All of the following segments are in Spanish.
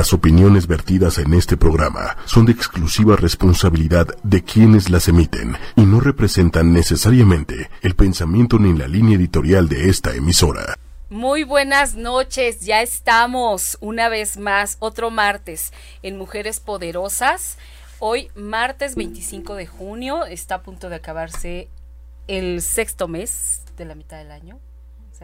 Las opiniones vertidas en este programa son de exclusiva responsabilidad de quienes las emiten y no representan necesariamente el pensamiento ni la línea editorial de esta emisora. Muy buenas noches, ya estamos una vez más, otro martes en Mujeres Poderosas. Hoy, martes 25 de junio, está a punto de acabarse el sexto mes de la mitad del año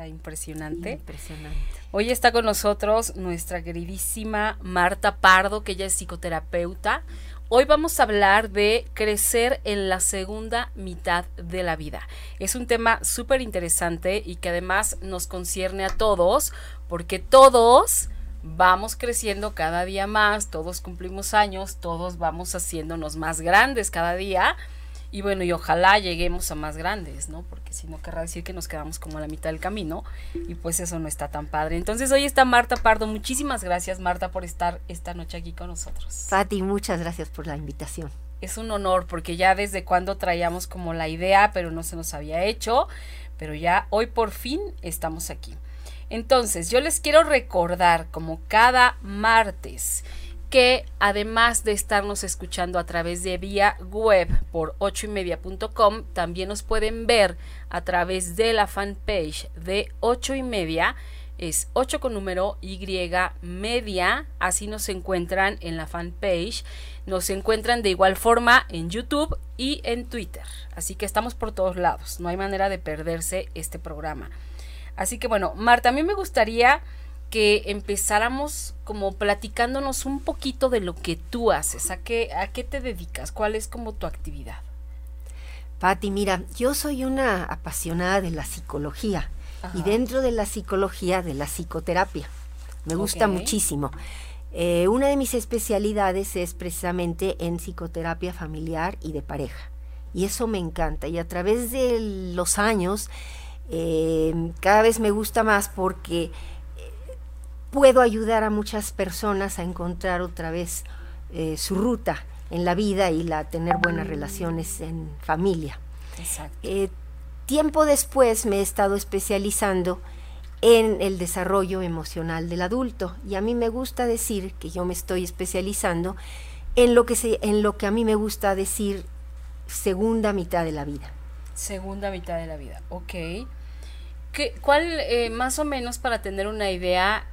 impresionante. Impresionante. Hoy está con nosotros nuestra queridísima Marta Pardo, que ella es psicoterapeuta. Hoy vamos a hablar de crecer en la segunda mitad de la vida. Es un tema súper interesante y que además nos concierne a todos, porque todos vamos creciendo cada día más, todos cumplimos años, todos vamos haciéndonos más grandes cada día y bueno, y ojalá lleguemos a más grandes, ¿no? Porque si no querrá decir que nos quedamos como a la mitad del camino y pues eso no está tan padre. Entonces hoy está Marta Pardo. Muchísimas gracias Marta por estar esta noche aquí con nosotros. Fati, muchas gracias por la invitación. Es un honor porque ya desde cuando traíamos como la idea, pero no se nos había hecho, pero ya hoy por fin estamos aquí. Entonces, yo les quiero recordar como cada martes que además de estarnos escuchando a través de vía web por ochoymedia.com, también nos pueden ver a través de la fanpage de ocho y media. Es 8 con número Y media, así nos encuentran en la fanpage. Nos encuentran de igual forma en YouTube y en Twitter. Así que estamos por todos lados. No hay manera de perderse este programa. Así que bueno, Marta, a mí me gustaría que empezáramos como platicándonos un poquito de lo que tú haces, a qué, a qué te dedicas, cuál es como tu actividad. Patti, mira, yo soy una apasionada de la psicología y dentro de la psicología de la psicoterapia. Me gusta muchísimo. Eh, una de mis especialidades es precisamente en psicoterapia familiar y de pareja. Y eso me encanta. Y a través de los años, eh, cada vez me gusta más porque puedo ayudar a muchas personas a encontrar otra vez eh, su ruta en la vida y la tener buenas relaciones en familia. Eh, tiempo después me he estado especializando en el desarrollo emocional del adulto y a mí me gusta decir que yo me estoy especializando en lo que se, en lo que a mí me gusta decir segunda mitad de la vida. Segunda mitad de la vida, ok. ¿Qué, ¿Cuál, eh, más o menos para tener una idea,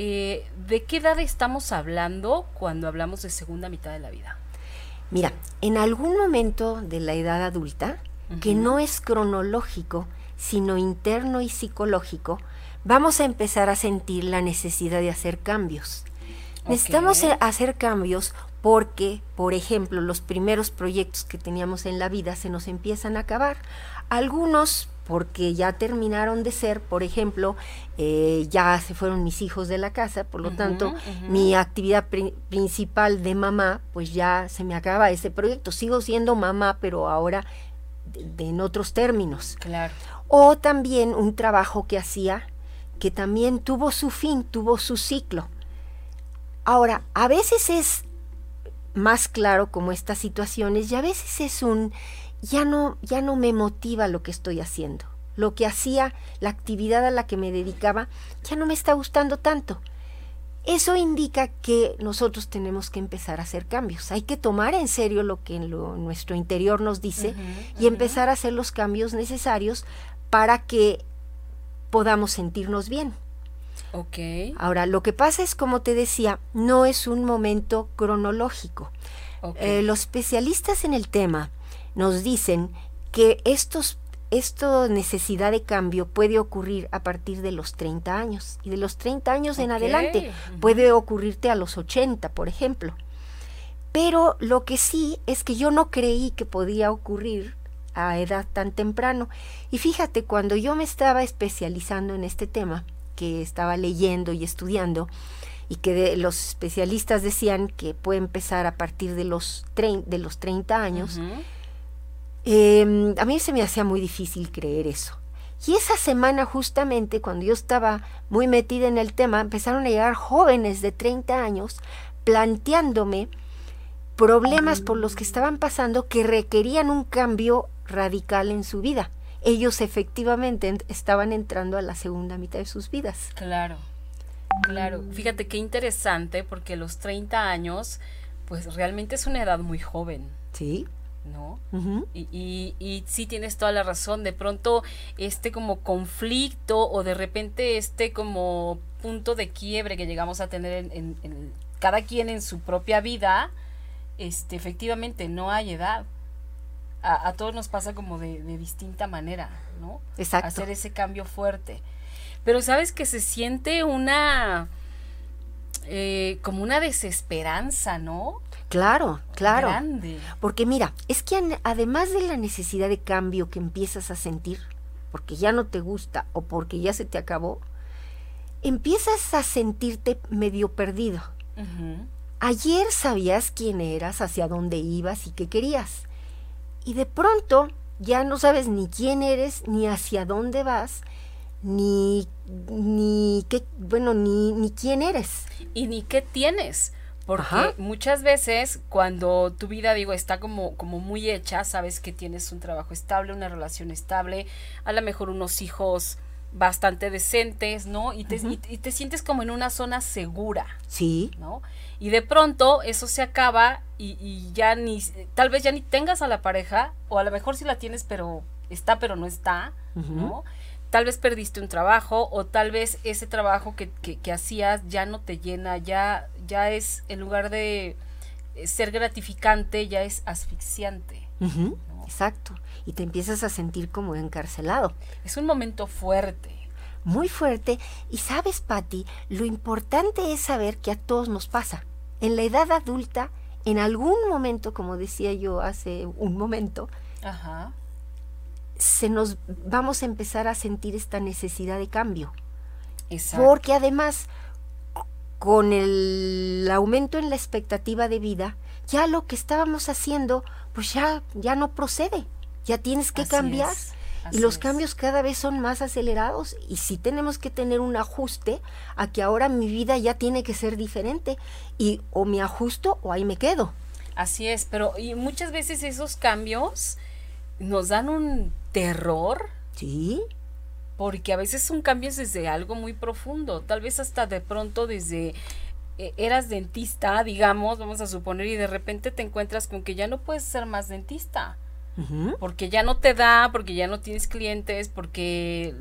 eh, ¿de qué edad estamos hablando cuando hablamos de segunda mitad de la vida? Mira, en algún momento de la edad adulta, que no es cronológico, sino interno y psicológico, vamos a empezar a sentir la necesidad de hacer cambios. Necesitamos hacer cambios porque, por ejemplo, los primeros proyectos que teníamos en la vida se nos empiezan a acabar. Algunos porque ya terminaron de ser, por ejemplo, eh, ya se fueron mis hijos de la casa, por lo tanto, mi actividad principal de mamá, pues ya se me acaba ese proyecto. Sigo siendo mamá, pero ahora en otros términos. Claro. O también un trabajo que hacía que también tuvo su fin, tuvo su ciclo. Ahora, a veces es más claro como estas situaciones y a veces es un ya no, ya no me motiva lo que estoy haciendo. Lo que hacía, la actividad a la que me dedicaba, ya no me está gustando tanto. Eso indica que nosotros tenemos que empezar a hacer cambios. Hay que tomar en serio lo que en nuestro interior nos dice y empezar a hacer los cambios necesarios para que podamos sentirnos bien. Ok. Ahora, lo que pasa es, como te decía, no es un momento cronológico. Eh, los especialistas en el tema nos dicen que estos esta necesidad de cambio puede ocurrir a partir de los 30 años y de los 30 años en adelante puede ocurrirte a los 80, por ejemplo. Pero lo que sí es que yo no creí que podía ocurrir a edad tan temprano. Y fíjate, cuando yo me estaba especializando en este tema, que estaba leyendo y estudiando, y que los especialistas decían que puede empezar a partir de los, de los 30 años, Em, a mí se me hacía muy difícil creer eso. Y esa semana justamente, cuando yo estaba muy metida en el tema, empezaron a llegar jóvenes de 30 años planteándome problemas por los que estaban pasando que requerían un cambio radical en su vida. Ellos efectivamente estaban entrando a la segunda mitad de sus vidas. Claro. Claro, fíjate qué interesante porque los 30 años, pues realmente es una edad muy joven. Sí. ¿No? y, y, y, sí tienes toda la razón, de pronto este como conflicto o de repente este como punto de quiebre que llegamos a tener en, cada quien en su propia vida, este, efectivamente no hay edad. A, todos nos pasa como de, distinta manera, ¿no? Exacto. Hacer ese cambio fuerte. Pero sabes que se siente una, eh, como una desesperanza, ¿no? Claro, claro. Porque mira, es que además de la necesidad de cambio que empiezas a sentir, porque ya no te gusta o porque ya se te acabó, empiezas a sentirte medio perdido. Ayer sabías quién eras, hacia dónde ibas y qué querías. Y de pronto ya no sabes ni quién eres, ni hacia dónde vas, ni, ni qué, bueno, ni, ni quién eres. Y ni qué tienes. Porque muchas veces cuando tu vida, digo, está como, como muy hecha, sabes que tienes un trabajo estable, una relación estable, a lo mejor unos hijos bastante decentes, ¿no? Y te, y, te sientes como en una zona segura. Sí. ¿No? Y de pronto eso se acaba y, y, ya ni, tal vez ya ni tengas a la pareja, o a lo mejor sí la tienes, pero está, pero no está, ¿no? Tal vez perdiste un trabajo o tal vez ese trabajo que, que, hacías ya no te llena, ya, ya es, en lugar de eh, ser gratificante, ya es asfixiante. Exacto. Y te empiezas a sentir como encarcelado. Es un momento fuerte. Muy fuerte. Y sabes, Patti, lo importante es saber que a todos nos pasa. En la edad adulta, en algún momento, como decía yo hace un momento, Ajá se nos vamos a empezar a sentir esta necesidad de cambio. Porque además, con el aumento en la expectativa de vida, ya lo que estábamos haciendo, pues ya, ya no procede. Ya tienes que cambiar. y los cambios cada vez son más acelerados y sí tenemos que tener un ajuste a que ahora mi vida ya tiene que ser diferente y o me ajusto o ahí me quedo. Así es, pero y muchas veces esos cambios nos dan un terror. Sí. Porque a veces son cambios desde algo muy profundo, tal vez hasta de pronto desde eh, eras dentista, digamos, vamos a suponer, y de repente te encuentras con que ya no puedes ser más dentista. Porque ya no te da, porque ya no tienes clientes, porque,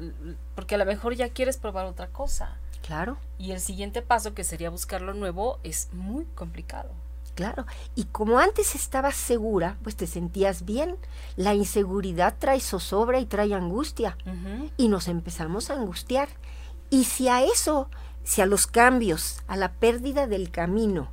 porque a lo mejor ya quieres probar otra cosa. Claro. Y el siguiente paso, que sería buscar lo nuevo, es muy complicado. Claro, y como antes estabas segura, pues te sentías bien. La inseguridad trae zozobra y trae angustia. Y nos empezamos a angustiar. Y si a eso, si a los cambios, a la pérdida del camino,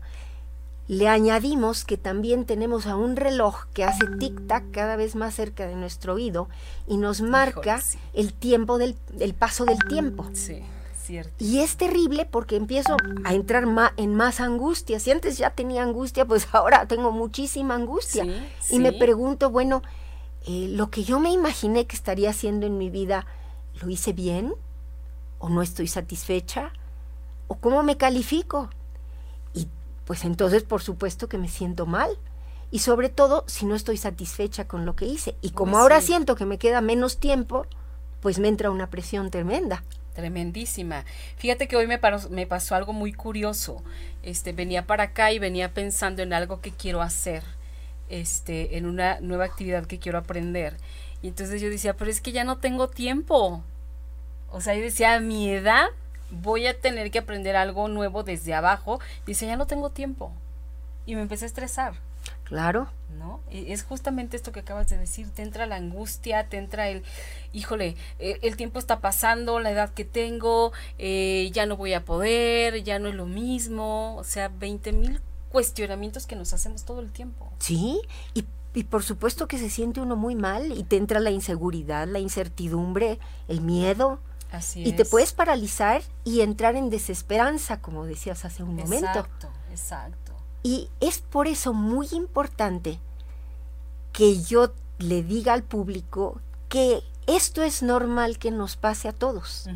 le añadimos que también tenemos a un reloj que hace tic-tac cada vez más cerca de nuestro oído y nos marca el tiempo del el paso del tiempo. Sí. Y es terrible porque empiezo a entrar en más angustia. Si antes ya tenía angustia, pues ahora tengo muchísima angustia. y me pregunto, bueno, eh, lo que yo me imaginé que estaría haciendo en mi vida, ¿lo hice bien? ¿O no estoy satisfecha? ¿O cómo me califico? Y pues entonces por supuesto que me siento mal. Y sobre todo si no estoy satisfecha con lo que hice. Y como ahora siento que me queda menos tiempo, pues me entra una presión tremenda. Tremendísima. Fíjate que hoy me, pasó algo muy curioso. Este, venía para acá y venía pensando en algo que quiero hacer, este, en una nueva actividad que quiero aprender. Y entonces yo decía, pero es que ya no tengo tiempo. O sea, yo decía, a mi edad voy a tener que aprender algo nuevo desde abajo. Dice, ya no tengo tiempo. Y me empecé a estresar. Claro. ¿No? Es justamente esto que acabas de decir, te entra la angustia, te entra el, híjole, eh, el tiempo está pasando, la edad que tengo, eh, ya no voy a poder, ya no es lo mismo, o sea, 20 mil cuestionamientos que nos hacemos todo el tiempo. Sí, y, y por supuesto que se siente uno muy mal y te entra la inseguridad, la incertidumbre, el miedo. Así y te puedes paralizar y entrar en desesperanza, como decías hace un momento. Exacto, exacto. Y es por eso muy importante que yo le diga al público que esto es normal que nos pase a todos.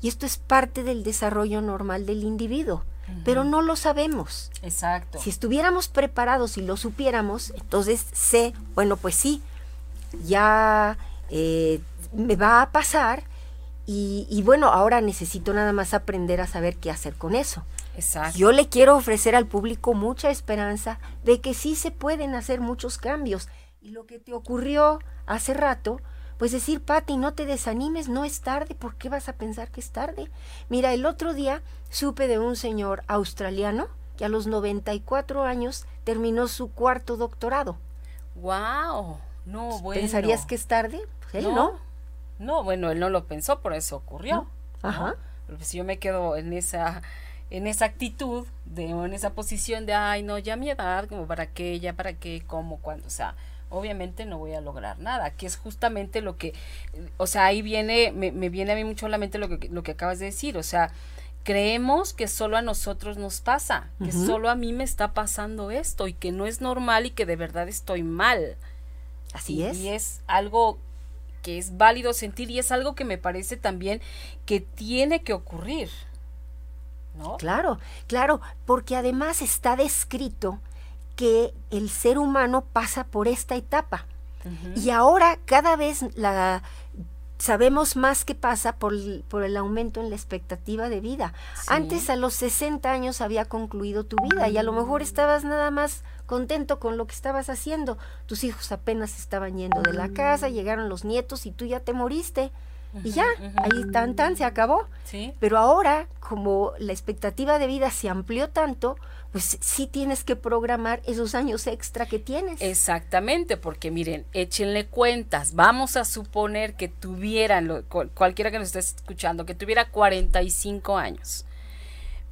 Y esto es parte del desarrollo normal del individuo. Pero no lo sabemos. Exacto. Si estuviéramos preparados y lo supiéramos, entonces sé, bueno, pues sí, ya eh, me va a pasar Y, bueno, ahora necesito nada más aprender a saber qué hacer con eso. Exacto. Yo le quiero ofrecer al público mucha esperanza de que sí se pueden hacer muchos cambios. Y lo que te ocurrió hace rato, pues decir, Patti, no te desanimes, no es tarde, ¿por qué vas a pensar que es tarde? Mira, el otro día supe de un señor australiano que a los 94 años terminó su cuarto doctorado. ¡Wow! No, bueno. ¿Pensarías que es tarde? Pues él no. no. bueno, él no lo pensó, por eso ocurrió. Ajá. Pero si yo me quedo en esa en esa actitud de en esa posición de ay no ya mi edad como para qué ya para qué cómo cuándo o sea obviamente no voy a lograr nada que es justamente lo que o sea ahí viene me, me viene a mí mucho a la mente lo que lo que acabas de decir o sea creemos que solo a nosotros nos pasa, que solo a mí me está pasando esto y que no es normal y que de verdad estoy mal. Así es. Y es algo que es válido sentir y es algo que me parece también que tiene que ocurrir. ¿No? Claro, claro, porque además está descrito que el ser humano pasa por esta etapa. Y ahora cada vez la sabemos más qué pasa por, por, el aumento en la expectativa de vida. Antes a los 60 años había concluido tu vida y a lo mejor estabas nada más contento con lo que estabas haciendo. Tus hijos apenas estaban yendo de la casa, llegaron los nietos y tú ya te moriste. Y ya, ahí tan tan se acabó. Pero ahora, como la expectativa de vida se amplió tanto, pues sí tienes que programar esos años extra que tienes. Exactamente, porque miren, échenle cuentas. Vamos a suponer que tuvieran, cualquiera que nos esté escuchando, que tuviera 45 años.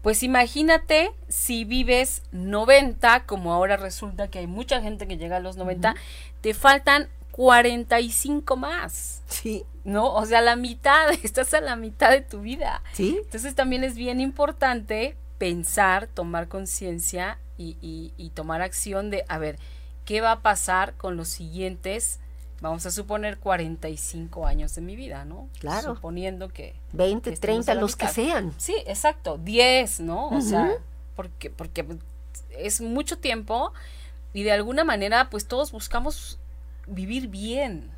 Pues imagínate si vives 90, como ahora resulta que hay mucha gente que llega a los 90, te faltan 45 más. Sí. ¿No? O sea, la mitad, estás a la mitad de tu vida. Sí. Entonces también es bien importante pensar, tomar conciencia y, tomar acción de, a ver, ¿qué va a pasar con los siguientes, vamos a suponer, 45 años de mi vida, ¿no? Claro. Suponiendo que... 20, 30, los que sean. Sí, exacto, 10, ¿no? O sea, porque, porque es mucho tiempo y de alguna manera, pues todos buscamos vivir bien,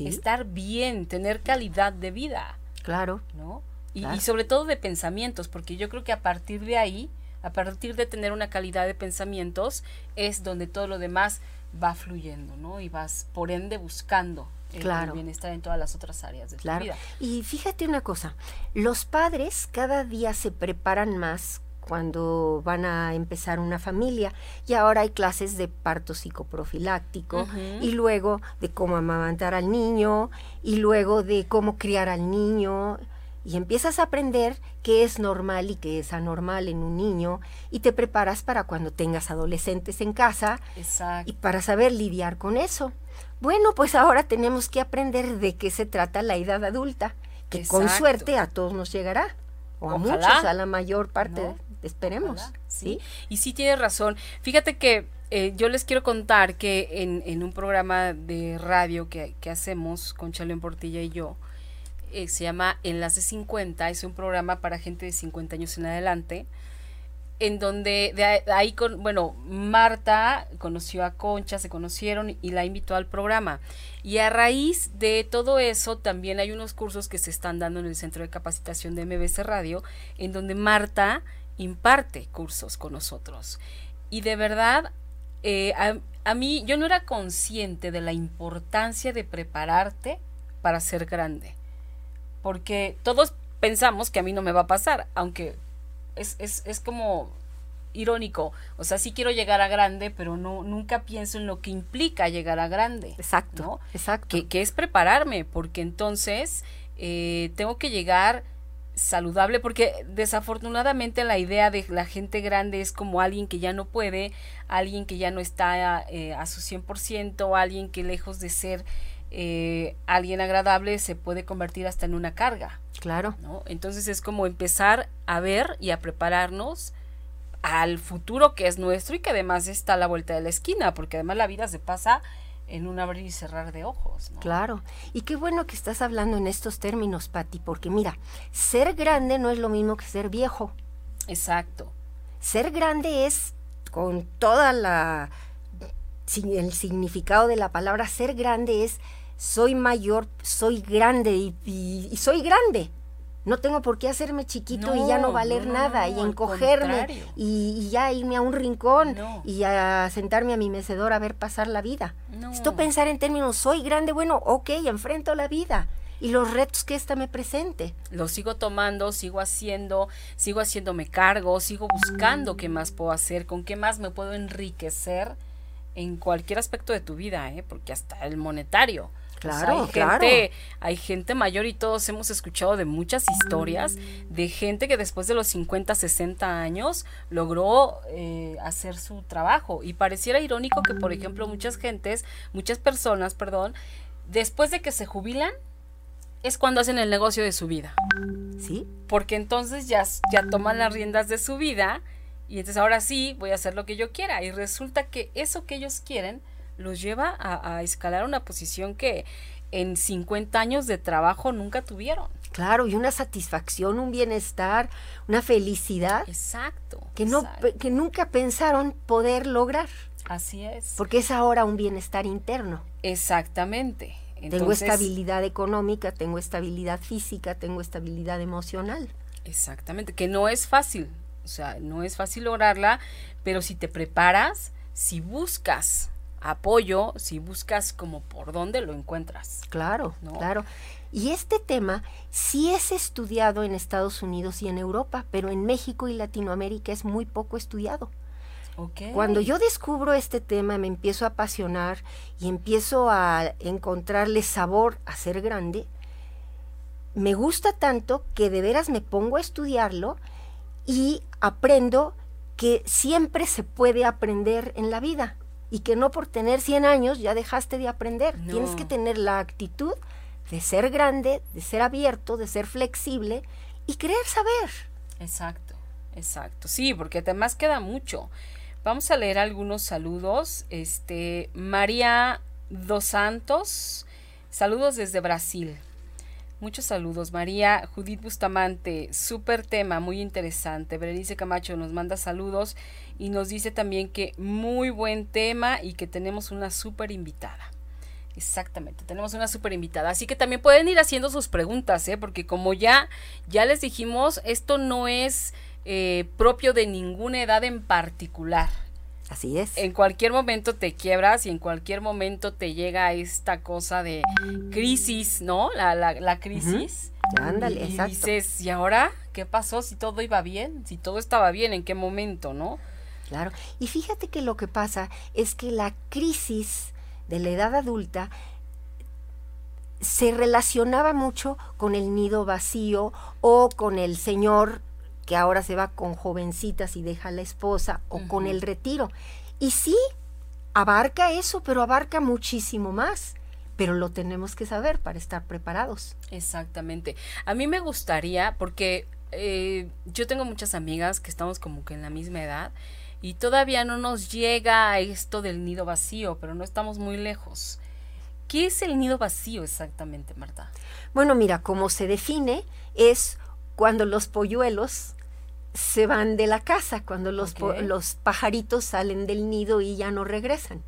estar bien, tener calidad de vida. Claro. ¿No? Y, sobre todo de pensamientos, porque yo creo que a partir de ahí, a partir de tener una calidad de pensamientos, es donde todo lo demás va fluyendo, ¿no? Y vas, por ende, buscando el, bienestar en todas las otras áreas de tu vida. Y fíjate una cosa, los padres cada día se preparan más cuando van a empezar una familia. Y ahora hay clases de parto psicoprofiláctico y luego de cómo amamantar al niño y luego de cómo criar al niño. Y empiezas a aprender qué es normal y qué es anormal en un niño y te preparas para cuando tengas adolescentes en casa y para saber lidiar con eso. Bueno, pues ahora tenemos que aprender de qué se trata la edad adulta, que con suerte a todos nos llegará, o a muchos, a la mayor parte, esperemos. ¿sí? Y sí tienes razón. Fíjate que eh, yo les quiero contar que en, en un programa de radio que, que hacemos con Chalén Portilla y yo, eh, se llama Enlace 50, es un programa para gente de 50 años en adelante, en donde de ahí, con, bueno, Marta conoció a Concha, se conocieron y la invitó al programa. Y a raíz de todo eso, también hay unos cursos que se están dando en el Centro de Capacitación de MBC Radio, en donde Marta imparte cursos con nosotros. Y de verdad, eh, a, a mí yo no era consciente de la importancia de prepararte para ser grande porque todos pensamos que a mí no me va a pasar, aunque es, es, es como irónico, o sea, sí quiero llegar a grande, pero no nunca pienso en lo que implica llegar a grande. Exacto, exacto. Que, que, es prepararme, porque entonces eh, tengo que llegar saludable, porque desafortunadamente la idea de la gente grande es como alguien que ya no puede, alguien que ya no está eh, a su 100%, alguien que lejos de ser eh, alguien agradable se puede convertir hasta en una carga. Claro. ¿no? Entonces es como empezar a ver y a prepararnos al futuro que es nuestro y que además está a la vuelta de la esquina, porque además la vida se pasa en un abrir y cerrar de ojos. Claro. Y qué bueno que estás hablando en estos términos, Patti, porque mira, ser grande no es lo mismo que ser viejo. Exacto. Ser grande es con toda la el significado de la palabra ser grande es soy mayor, soy grande y, soy grande. No tengo por qué hacerme chiquito y ya no valer nada y encogerme y, ya irme a un rincón y a sentarme a mi mecedor a ver pasar la vida. Esto pensar en términos, soy grande, bueno, ok, enfrento la vida y los retos que ésta me presente. Lo sigo tomando, sigo haciendo, sigo haciéndome cargo, sigo buscando qué más puedo hacer, con qué más me puedo enriquecer en cualquier aspecto de tu vida, ¿eh? porque hasta el monetario. Claro, hay claro. Gente, hay gente mayor y todos hemos escuchado de muchas historias de gente que después de los 50, 60 años logró eh, hacer su trabajo. Y pareciera irónico que, por ejemplo, muchas gentes, muchas personas, perdón, después de que se jubilan, es cuando hacen el negocio de su vida. ¿Sí? Porque entonces ya, ya toman las riendas de su vida y entonces ahora sí voy a hacer lo que yo quiera. Y resulta que eso que ellos quieren los lleva a, escalar una posición que en 50 años de trabajo nunca tuvieron. Claro, y una satisfacción, un bienestar, una felicidad. Exacto. Que, no, que nunca pensaron poder lograr. Así es. Porque es ahora un bienestar interno. Exactamente. tengo estabilidad económica, tengo estabilidad física, tengo estabilidad emocional. Exactamente, que no es fácil, o sea, no es fácil lograrla, pero si te preparas, si buscas apoyo, si buscas como por dónde lo encuentras. Claro, claro. Y este tema sí es estudiado en Estados Unidos y en Europa, pero en México y Latinoamérica es muy poco estudiado. Cuando yo descubro este tema, me empiezo a apasionar y empiezo a encontrarle sabor a ser grande, me gusta tanto que de veras me pongo a estudiarlo y aprendo que siempre se puede aprender en la vida y que no por tener 100 años ya dejaste de aprender. Tienes que tener la actitud de ser grande, de ser abierto, de ser flexible y querer saber. Exacto, exacto. Sí, porque además queda mucho. Vamos a leer algunos saludos. Este, María Dos Santos, saludos desde Brasil. Muchos saludos. María Judith Bustamante, súper tema, muy interesante. Berenice Camacho nos manda saludos y nos dice también que muy buen tema y que tenemos una súper invitada. Exactamente, tenemos una súper invitada. Así que también pueden ir haciendo sus preguntas, ¿eh? porque como ya, ya les dijimos, esto no es eh, propio de ninguna edad en particular. Así es. En cualquier momento te quiebras y en cualquier momento te llega esta cosa de crisis, ¿no? La, la, la crisis. Ándale, y dices, ¿y ahora qué pasó? Si todo iba bien, si todo estaba bien, ¿en qué momento, no? Claro. Y fíjate que lo que pasa es que la crisis de la edad adulta se relacionaba mucho con el nido vacío o con el señor que ahora se va con jovencitas y deja a la esposa, o con el retiro. Y sí, abarca eso, pero abarca muchísimo más. Pero lo tenemos que saber para estar preparados. Exactamente. A mí me gustaría, porque eh, yo tengo muchas amigas que estamos como que en la misma edad y todavía no nos llega esto del nido vacío, pero no estamos muy lejos. ¿Qué es el nido vacío exactamente, Marta? Bueno, mira, como se define, es cuando los polluelos se van de la casa, cuando los, los pajaritos salen del nido y ya no regresan.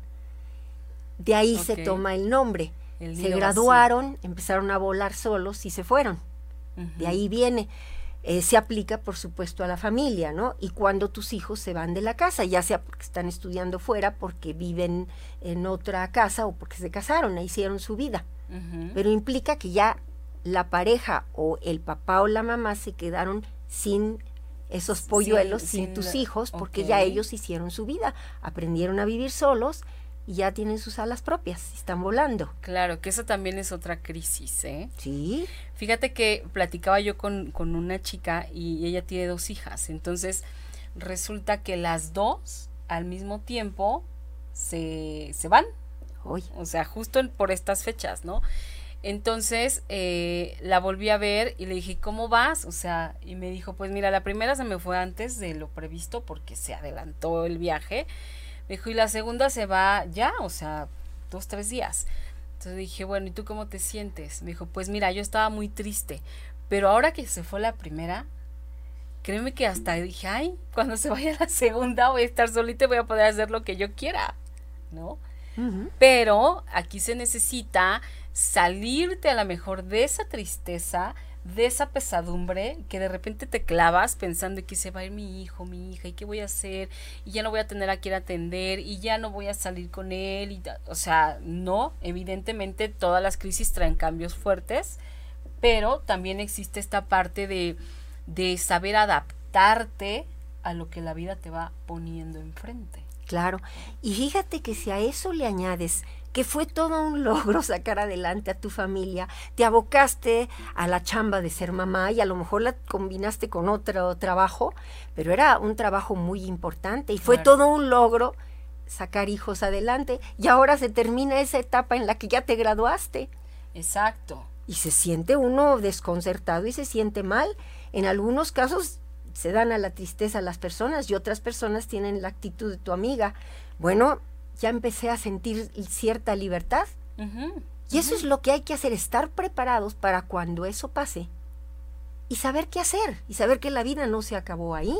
De ahí se toma el nombre. se graduaron, empezaron a volar solos y se fueron. De ahí viene. Eh, se aplica, por supuesto, a la familia, ¿no? Y cuando tus hijos se van de la casa, ya sea porque están estudiando fuera, porque viven en otra casa o porque se casaron e hicieron su vida. Pero implica que ya la pareja o el papá o la mamá se quedaron sin esos polluelos, sin, tus hijos, porque ya ellos hicieron su vida, aprendieron a vivir solos y ya tienen sus alas propias, están volando. Claro, que eso también es otra crisis, ¿eh? Sí. Fíjate que platicaba yo con, con una chica y ella tiene dos hijas, entonces resulta que las dos al mismo tiempo se, se van. Hoy. O sea, justo por estas fechas, ¿no? Entonces eh, la volví a ver y le dije, ¿cómo vas? O sea, y me dijo, pues mira, la primera se me fue antes de lo previsto porque se adelantó el viaje. Dijo, y la segunda se va ya, o sea, dos, tres días. Entonces dije, bueno, ¿y tú cómo te sientes? Me dijo, pues mira, yo estaba muy triste, pero ahora que se fue la primera, créeme que hasta dije, ay, cuando se vaya la segunda voy a estar solita y voy a poder hacer lo que yo quiera, ¿no? Pero aquí se necesita salirte a lo mejor de esa tristeza, de esa pesadumbre que de repente te clavas pensando que se va a ir mi hijo, mi hija, y qué voy a hacer, y ya no voy a tener a quien atender, y ya no voy a salir con él, y, o sea, no, evidentemente todas las crisis traen cambios fuertes, pero también existe esta parte de, de saber adaptarte a lo que la vida te va poniendo enfrente. Claro, y fíjate que si a eso le añades que fue todo un logro sacar adelante a tu familia, te abocaste a la chamba de ser mamá y a lo mejor la combinaste con otro trabajo, pero era un trabajo muy importante y fue todo un logro sacar hijos adelante y ahora se termina esa etapa en la que ya te graduaste. Exacto. Y se siente uno desconcertado y se siente mal. En algunos casos se dan a la tristeza las personas y otras personas tienen la actitud de tu amiga. Bueno, ya empecé a sentir cierta libertad. y eso es lo que hay que hacer, estar preparados para cuando eso pase y saber qué hacer y saber que la vida no se acabó ahí.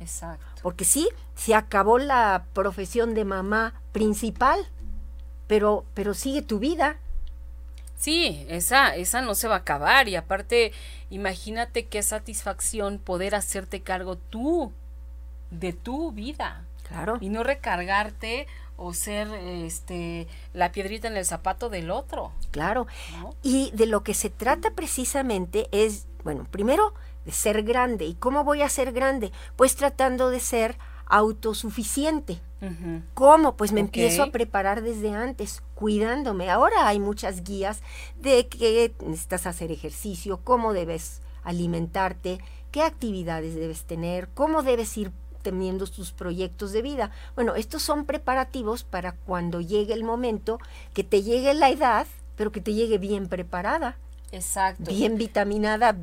Exacto. Porque sí, se acabó la profesión de mamá principal, pero, pero sigue tu vida Sí, esa, esa no se va a acabar y aparte, imagínate qué satisfacción poder hacerte cargo tú de tu vida. Claro. Y no recargarte o ser este la piedrita en el zapato del otro. Claro. Y de lo que se trata precisamente es, bueno, primero de ser grande. ¿Y cómo voy a ser grande? Pues tratando de ser autosuficiente. ¿Cómo? Pues me empiezo a preparar desde antes, cuidándome. Ahora hay muchas guías de que necesitas hacer ejercicio, cómo debes alimentarte, qué actividades debes tener, cómo debes ir teniendo tus proyectos de vida. Bueno, estos son preparativos para cuando llegue el momento, que te llegue la edad, pero que te llegue bien preparada. Exacto. Bien vitaminada,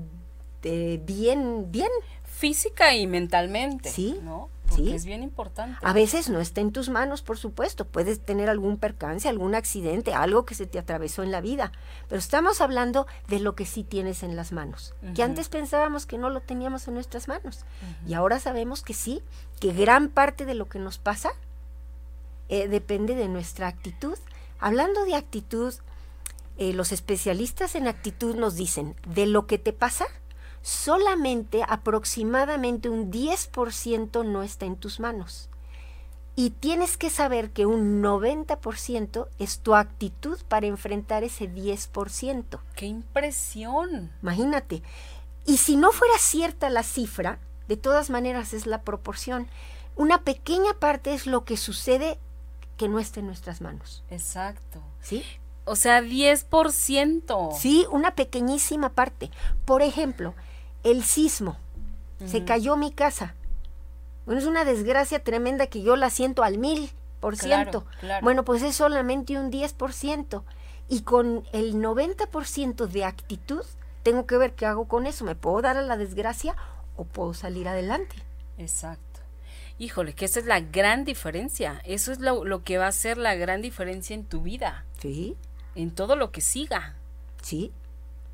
eh, bien, bien. Física y mentalmente. Sí. ¿no? ¿Sí? es bien importante. A veces no está en tus manos, por supuesto. Puedes tener algún percance, algún accidente, algo que se te atravesó en la vida. Pero estamos hablando de lo que sí tienes en las manos. Que antes pensábamos que no lo teníamos en nuestras manos. Y ahora sabemos que sí, que gran parte de lo que nos pasa eh, depende de nuestra actitud. Hablando de actitud, eh, los especialistas en actitud nos dicen, de lo que te pasa, solamente aproximadamente un 10% no está en tus manos. Y tienes que saber que un 90% es tu actitud para enfrentar ese 10%. ¡Qué impresión! Imagínate. Y si no fuera cierta la cifra, de todas maneras es la proporción. Una pequeña parte es lo que sucede que no está en nuestras manos. Exacto. ¿Sí? O sea, 10%. Sí, una pequeñísima parte. Por ejemplo, el sismo. Se cayó mi casa. Bueno, es una desgracia tremenda que yo la siento al mil por ciento. Bueno, pues es solamente un 10%. Y con el 90% de actitud, tengo que ver qué hago con eso. ¿Me puedo dar a la desgracia o puedo salir adelante? Exacto. Híjole, que esa es la gran diferencia. Eso es lo, lo que va a ser la gran diferencia en tu vida. Sí. En todo lo que siga. Sí.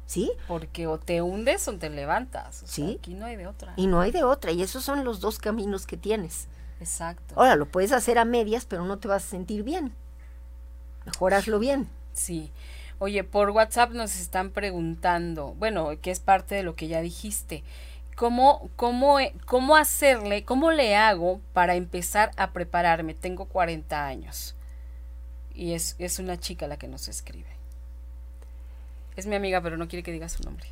¿Sí? Porque o te hundes o te levantas. sí. aquí no hay de otra. Y no hay de otra. Y esos son los dos caminos que tienes. Exacto. Ahora, lo puedes hacer a medias, pero no te vas a sentir bien. Mejor hazlo bien. Sí. Oye, por WhatsApp nos están preguntando, bueno, que es parte de lo que ya dijiste. ¿Cómo, cómo, cómo hacerle, cómo le hago para empezar a prepararme? Tengo 40 años. Y es, es una chica la que nos escribe. Es mi amiga, pero no quiere que diga su nombre.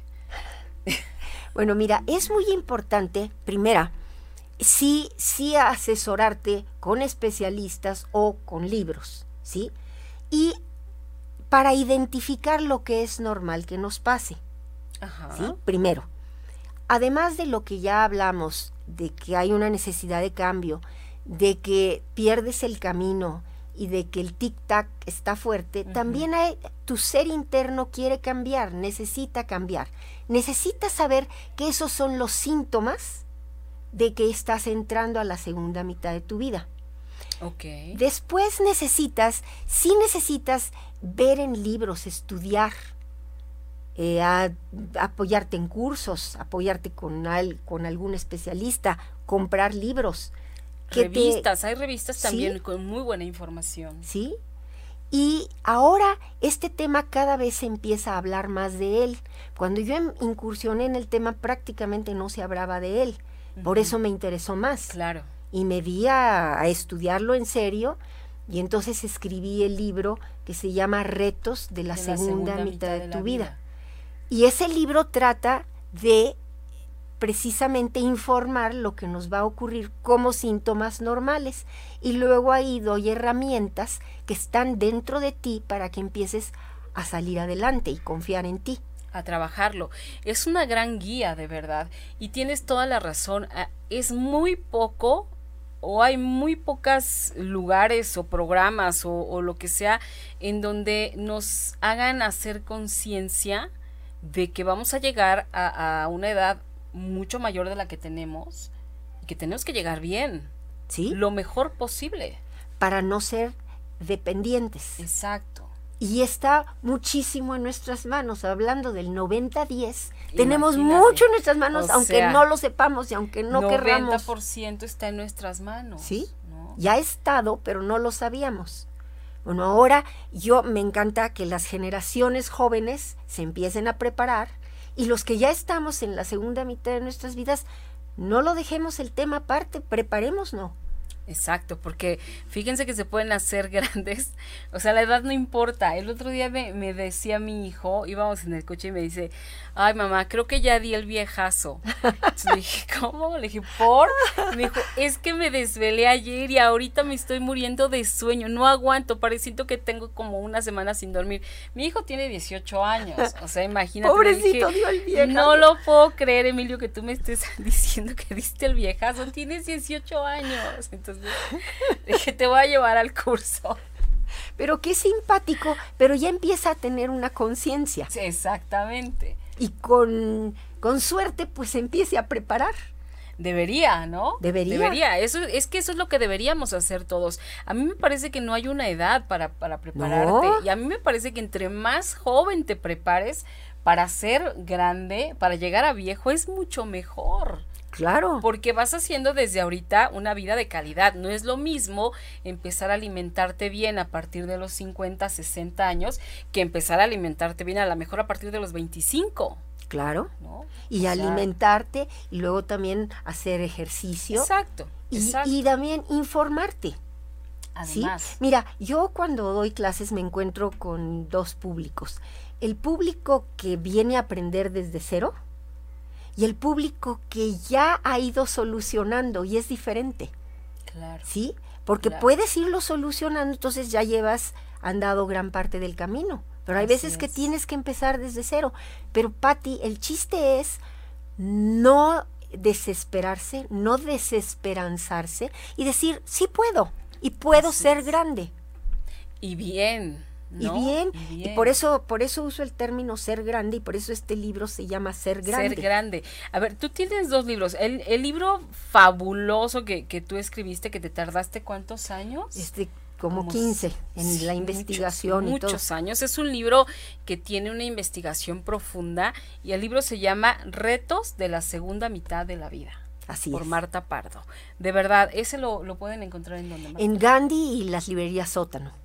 bueno, mira, es muy importante, primera, sí, sí asesorarte con especialistas o con libros, ¿sí? Y para identificar lo que es normal que nos pase. Ajá. ¿sí? Primero, además de lo que ya hablamos, de que hay una necesidad de cambio, de que pierdes el camino, y de que el tic-tac está fuerte, también hay, tu ser interno quiere cambiar, necesita cambiar. Necesitas saber que esos son los síntomas de que estás entrando a la segunda mitad de tu vida. Okay. Después necesitas, sí necesitas ver en libros, estudiar, eh, apoyarte en cursos, apoyarte con, con algún especialista, comprar libros, revistas, hay revistas también con muy buena información. Sí. Y ahora este tema cada vez se empieza a hablar más de él. Cuando yo em, incursioné en el tema prácticamente no se hablaba de él. Por eso me interesó más. Claro. Y me vi a, estudiarlo en serio y entonces escribí el libro que se llama Retos de la, segunda, mitad, de, tu vida. Y ese libro trata de precisamente informar lo que nos va a ocurrir como síntomas normales. Y luego ahí doy herramientas que están dentro de ti para que empieces a salir adelante y confiar en ti. A trabajarlo. Es una gran guía, de verdad. Y tienes toda la razón. Ah, es muy poco o hay muy pocos lugares o programas o, lo que sea en donde nos hagan hacer conciencia de que vamos a llegar a, a, una edad mucho mayor de la que tenemos y que tenemos que llegar bien. Sí. Lo mejor posible. Para no ser dependientes. Exacto. Y está muchísimo en nuestras manos. Hablando del 90-10, tenemos mucho en nuestras manos, aunque no lo sepamos y aunque no 90% querramos. 90% está en nuestras manos. Sí. Ya ha estado, pero no lo sabíamos. Bueno, ahora yo me encanta que las generaciones jóvenes se empiecen a preparar y los que ya estamos en la segunda mitad de nuestras vidas, no lo dejemos el tema aparte, preparemos, ¿no? Exacto, porque fíjense que se pueden hacer grandes, o sea, la edad no importa. El otro día me, me, decía mi hijo, íbamos en el coche y me dice, ay mamá, creo que ya di el viejazo. Entonces le dije, ¿cómo? Le dije, ¿por? me dijo, es que me desvelé ayer y ahorita me estoy muriendo de sueño, no aguanto, pareciendo que tengo como una semana sin dormir. Mi hijo tiene 18 años, o sea, imagínate. Pobrecito, dio el viejazo. No lo puedo creer, Emilio, que tú me estés diciendo que diste el viejazo, tienes 18 años. Entonces dije, te voy a llevar al curso pero qué simpático, pero ya empieza a tener una conciencia. exactamente y con, con suerte pues empiece a preparar. Debería, ¿no? Debería. Debería. Eso, es que eso es lo que deberíamos hacer todos. A mí me parece que no hay una edad para, para prepararte. Y a mí me parece que entre más joven te prepares para ser grande, para llegar a viejo, es mucho mejor. Claro. Porque vas haciendo desde ahorita una vida de calidad. No es lo mismo empezar a alimentarte bien a partir de los 50, 60 años que empezar a alimentarte bien a lo mejor a partir de los 25. Claro. Y alimentarte y luego también hacer ejercicio. Exacto. Y, también informarte. Además. Mira, yo cuando doy clases me encuentro con dos públicos. El público que viene a aprender desde cero y el público que ya ha ido solucionando y es diferente. Claro. ¿Sí? Porque puedes irlo solucionando, entonces ya llevas andado gran parte del camino. Pero hay veces que tienes que empezar desde cero. Pero Patti, el chiste es no desesperarse, no desesperanzarse y decir, sí puedo y puedo ser grande. Y bien, y, bien, y por eso, por eso uso el término ser grande y por eso este libro se llama Ser Grande. Ser Grande. A ver, tú tienes dos libros. El, el libro fabuloso que, que tú escribiste, que te tardaste cuántos años? Este, como, 15 en la investigación. Muchos, y muchos años. Es un libro que tiene una investigación profunda y el libro se llama Retos de la segunda mitad de la vida. Así por Marta Pardo. De verdad, ese lo, lo pueden encontrar en donde En Gandhi y las librerías Sótano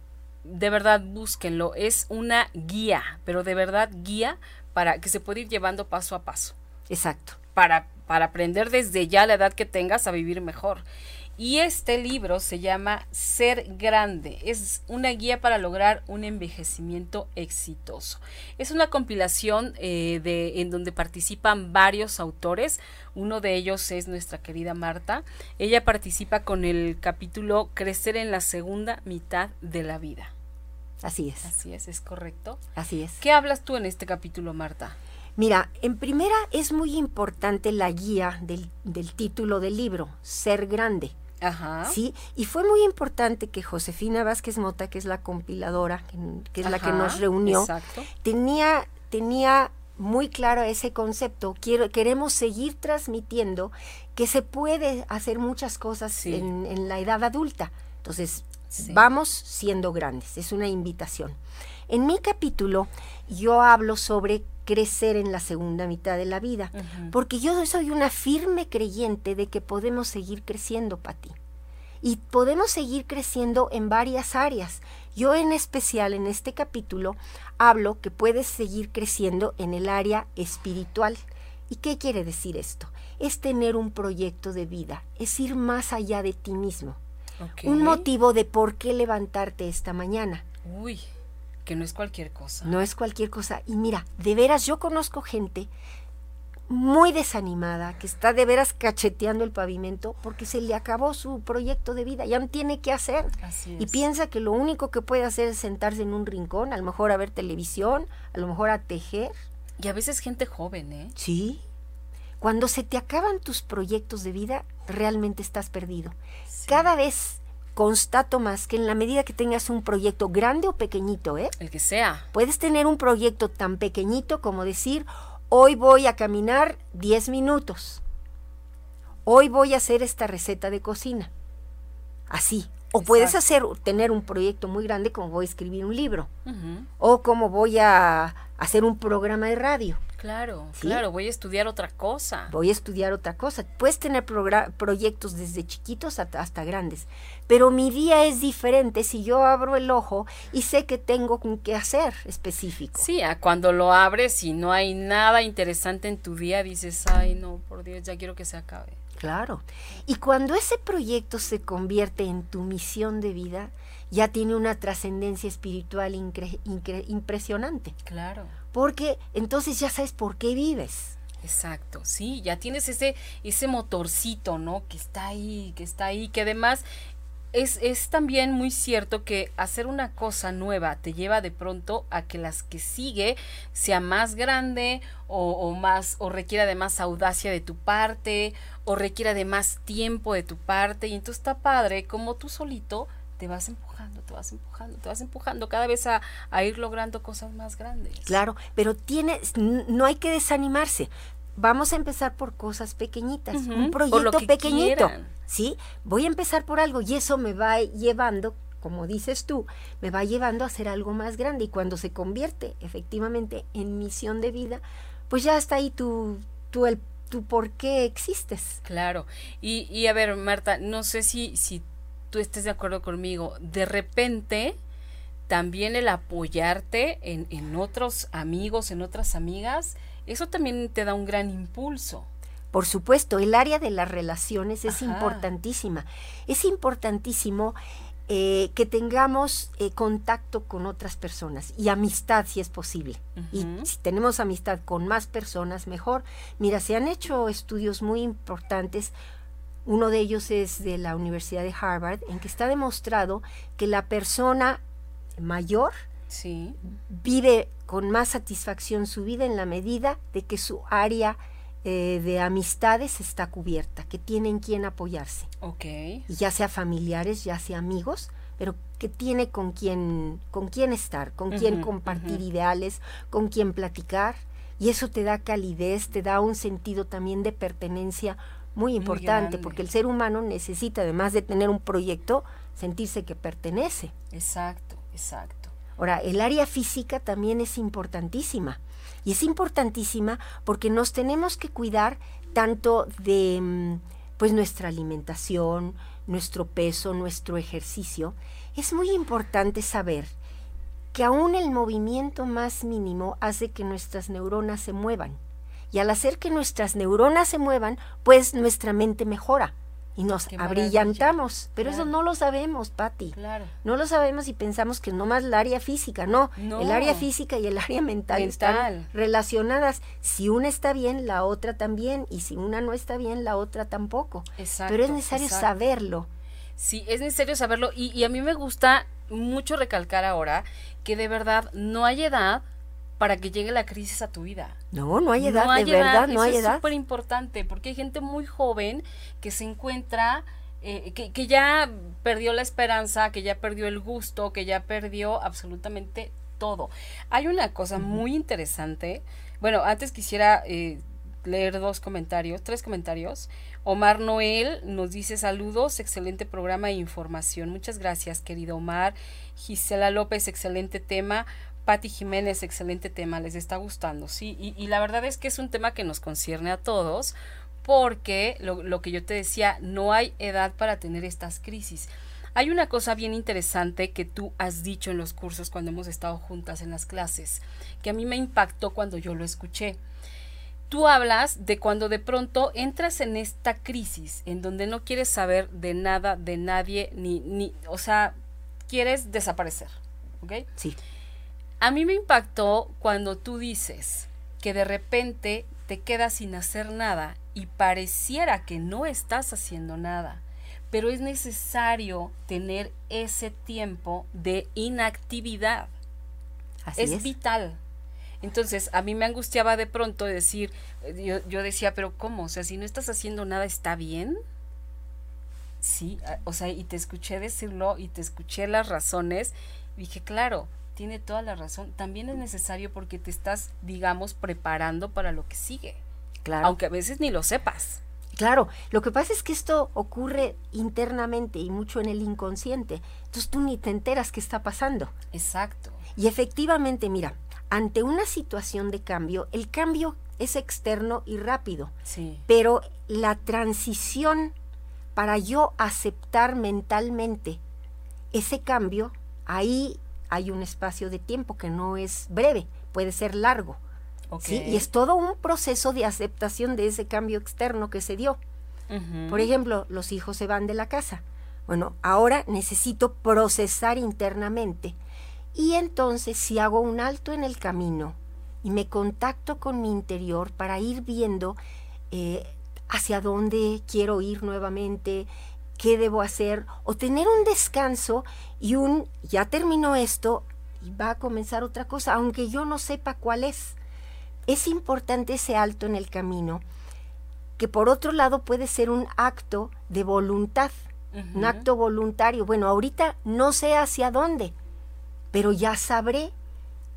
de verdad búsquenlo. Es una guía, pero de verdad guía para que se puede ir llevando paso a paso. Exacto. Para, para aprender desde ya la edad que tengas a vivir mejor. Y este libro se llama Ser Grande. Es una guía para lograr un envejecimiento exitoso. Es una compilación eh, de, en donde participan varios autores. Uno de ellos es nuestra querida Marta. Ella participa con el capítulo Crecer en la segunda mitad de la vida. Así es. Así es, es correcto. Así es. ¿Qué hablas tú en este capítulo, Marta? Mira, en primera es muy importante la guía del, título del libro, Ser Grande. Ajá. Sí, y fue muy importante que Josefina Vázquez Mota, que es la compiladora, que, es la que nos reunió, tenía, tenía muy claro ese concepto. Quiero, queremos seguir transmitiendo que se puede hacer muchas cosas en, en, la edad adulta. Entonces, Vamos siendo grandes, es una invitación. En mi capítulo yo hablo sobre crecer en la segunda mitad de la vida, porque yo soy una firme creyente de que podemos seguir creciendo, Pati. Y podemos seguir creciendo en varias áreas. Yo en especial en este capítulo hablo que puedes seguir creciendo en el área espiritual. ¿Y qué quiere decir esto? Es tener un proyecto de vida, es ir más allá de ti mismo. Un motivo de por qué levantarte esta mañana. Uy, que no es cualquier cosa. No es cualquier cosa. Y mira, de veras yo conozco gente muy desanimada, que está de veras cacheteando el pavimento porque se le acabó su proyecto de vida, ya no tiene qué hacer. Y piensa que lo único que puede hacer es sentarse en un rincón, a lo mejor a ver televisión, a lo mejor a tejer. Y a veces gente joven, ¿eh? Sí. Cuando se te acaban tus proyectos de vida, realmente estás perdido. Cada vez constato más que en la medida que tengas un proyecto grande o pequeñito, ¿eh? El que sea. Puedes tener un proyecto tan pequeñito como decir, hoy voy a caminar 10 minutos. Hoy voy a hacer esta receta de cocina. Así. O puedes hacer, tener un proyecto muy grande como voy a escribir un libro. O como voy a hacer un programa de radio. Claro, claro, voy a estudiar otra cosa. Voy a estudiar otra cosa. Puedes tener proyectos desde chiquitos hasta, hasta, grandes, pero mi día es diferente si yo abro el ojo y sé que tengo que hacer específico. Sí, a cuando lo abres y no hay nada interesante en tu día, dices, ay no, por Dios, ya quiero que se acabe. Claro. Y cuando ese proyecto se convierte en tu misión de vida, ya tiene una trascendencia espiritual impresionante. Claro porque entonces ya sabes por qué vives. Exacto, sí, ya tienes ese, ese motorcito, ¿no? Que está ahí, que está ahí, que además es, es, también muy cierto que hacer una cosa nueva te lleva de pronto a que las que sigue sea más grande o, o, más o requiera de más audacia de tu parte o requiera de más tiempo de tu parte y entonces está padre como tú solito te vas empujando, te vas empujando, te vas empujando cada vez a, ir logrando cosas más grandes. Claro, pero tienes, no hay que desanimarse. Vamos a empezar por cosas pequeñitas, un proyecto pequeñito. ¿Sí? Voy a empezar por algo y eso me va llevando, como dices tú, me va llevando a hacer algo más grande y cuando se convierte efectivamente en misión de vida, pues ya está ahí tu, tu, el, tu por qué existes. Claro. Y, y a ver, Marta, no sé si, si tú estés de acuerdo conmigo, de repente también el apoyarte en, en otros amigos, en otras amigas, eso también te da un gran impulso. Por supuesto, el área de las relaciones es importantísima. Es importantísimo eh, que tengamos eh, contacto con otras personas y amistad si es posible. Y si tenemos amistad con más personas, mejor. Mira, se han hecho estudios muy importantes uno de ellos es de la Universidad de Harvard, en que está demostrado que la persona mayor vive con más satisfacción su vida en la medida de que su área eh, de amistades está cubierta, que tienen quien apoyarse. Ok. Ya sea familiares, ya sea amigos, pero que tiene con quién, con quién estar, con quién compartir ideales, con quién platicar. Y eso te da calidez, te da un sentido también de pertenencia muy importante, porque el ser humano necesita, además de tener un proyecto, sentirse que pertenece. Exacto, exacto. Ahora, el área física también es importantísima. Y es importantísima porque nos tenemos que cuidar tanto de mm, pues nuestra alimentación, nuestro peso, nuestro ejercicio. Es muy importante saber que aún el movimiento más mínimo hace que nuestras neuronas se muevan. Y al hacer que nuestras neuronas se muevan, pues nuestra mente mejora y nos abrillantamos. Pero eso no lo sabemos, Patti. Claro. No lo sabemos y pensamos que nomás el área física. No, el área física y el área mental, están relacionadas. Si una está bien, la otra también. Y si una no está bien, la otra tampoco. Exacto, Pero es necesario saberlo. Sí, es necesario saberlo. Y, y a mí me gusta mucho recalcar ahora que de verdad no hay edad para que llegue la crisis a tu vida. No, no hay edad, de verdad, no hay edad. Es súper importante porque hay gente muy joven que se encuentra, eh, que, que, ya perdió la esperanza, que ya perdió el gusto, que ya perdió absolutamente todo. Hay una cosa muy interesante. Bueno, antes quisiera eh, leer dos comentarios, tres comentarios. Omar Noel nos dice saludos, excelente programa e información. Muchas gracias, querido Omar. Gisela López, excelente tema. Patti Jiménez, excelente tema, les está gustando, sí, y, la verdad es que es un tema que nos concierne a todos, porque lo, lo, que yo te decía, no hay edad para tener estas crisis. Hay una cosa bien interesante que tú has dicho en los cursos cuando hemos estado juntas en las clases, que a mí me impactó cuando yo lo escuché. Tú hablas de cuando de pronto entras en esta crisis en donde no quieres saber de nada, de nadie, ni, ni, o sea, quieres desaparecer, ¿ok? Sí. A mí me impactó cuando tú dices que de repente te quedas sin hacer nada y pareciera que no estás haciendo nada pero es necesario tener ese tiempo de inactividad. Así es, vital. Entonces, a mí me angustiaba de pronto decir, yo, yo, decía, pero ¿cómo? O sea, si no estás haciendo nada, ¿está bien? Sí, o sea, y te escuché decirlo y te escuché las razones. Y dije, claro, tiene toda la razón. También es necesario porque te estás, digamos, preparando para lo que sigue. Claro. Aunque a veces ni lo sepas. Claro, lo que pasa es que esto ocurre internamente y mucho en el inconsciente. Entonces tú ni te enteras qué está pasando. Exacto. Y efectivamente, mira, ante una situación de cambio, el cambio es externo y rápido. Sí. Pero la transición para yo aceptar mentalmente ese cambio, ahí hay un espacio de tiempo que no es breve, puede ser largo. ¿sí? Y es todo un proceso de aceptación de ese cambio externo que se dio. Por ejemplo, los hijos se van de la casa. Bueno, ahora necesito procesar internamente. Y entonces si hago un alto en el camino y me contacto con mi interior para ir viendo eh, hacia dónde quiero ir nuevamente, qué debo hacer, o tener un descanso y un, ya terminó esto y va a comenzar otra cosa, aunque yo no sepa cuál es es importante ese alto en el camino, que por otro lado puede ser un acto de voluntad, un acto voluntario. Bueno, ahorita no sé hacia dónde, pero ya sabré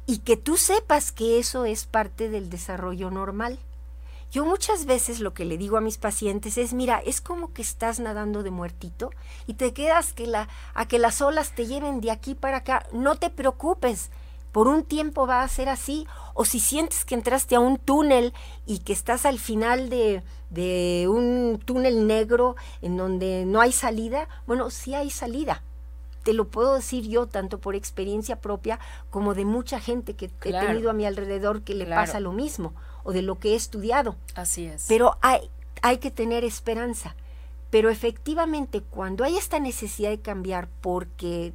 y que tú sepas que eso es parte del desarrollo normal. Yo muchas veces lo que le digo a mis pacientes es, mira, es como que estás nadando de muertito y te quedas que la, a que las olas te lleven de aquí para acá. No te preocupes, por un tiempo va a ser así, o si sientes que entraste a un túnel y que estás al final de, de un túnel negro en donde no hay salida, bueno, sí hay salida. Te lo puedo decir yo tanto por experiencia propia como de mucha gente que he tenido a mi alrededor que le pasa lo mismo, o de lo que he estudiado. Así es. Pero hay, hay que tener esperanza. Pero efectivamente, cuando hay esta necesidad de cambiar porque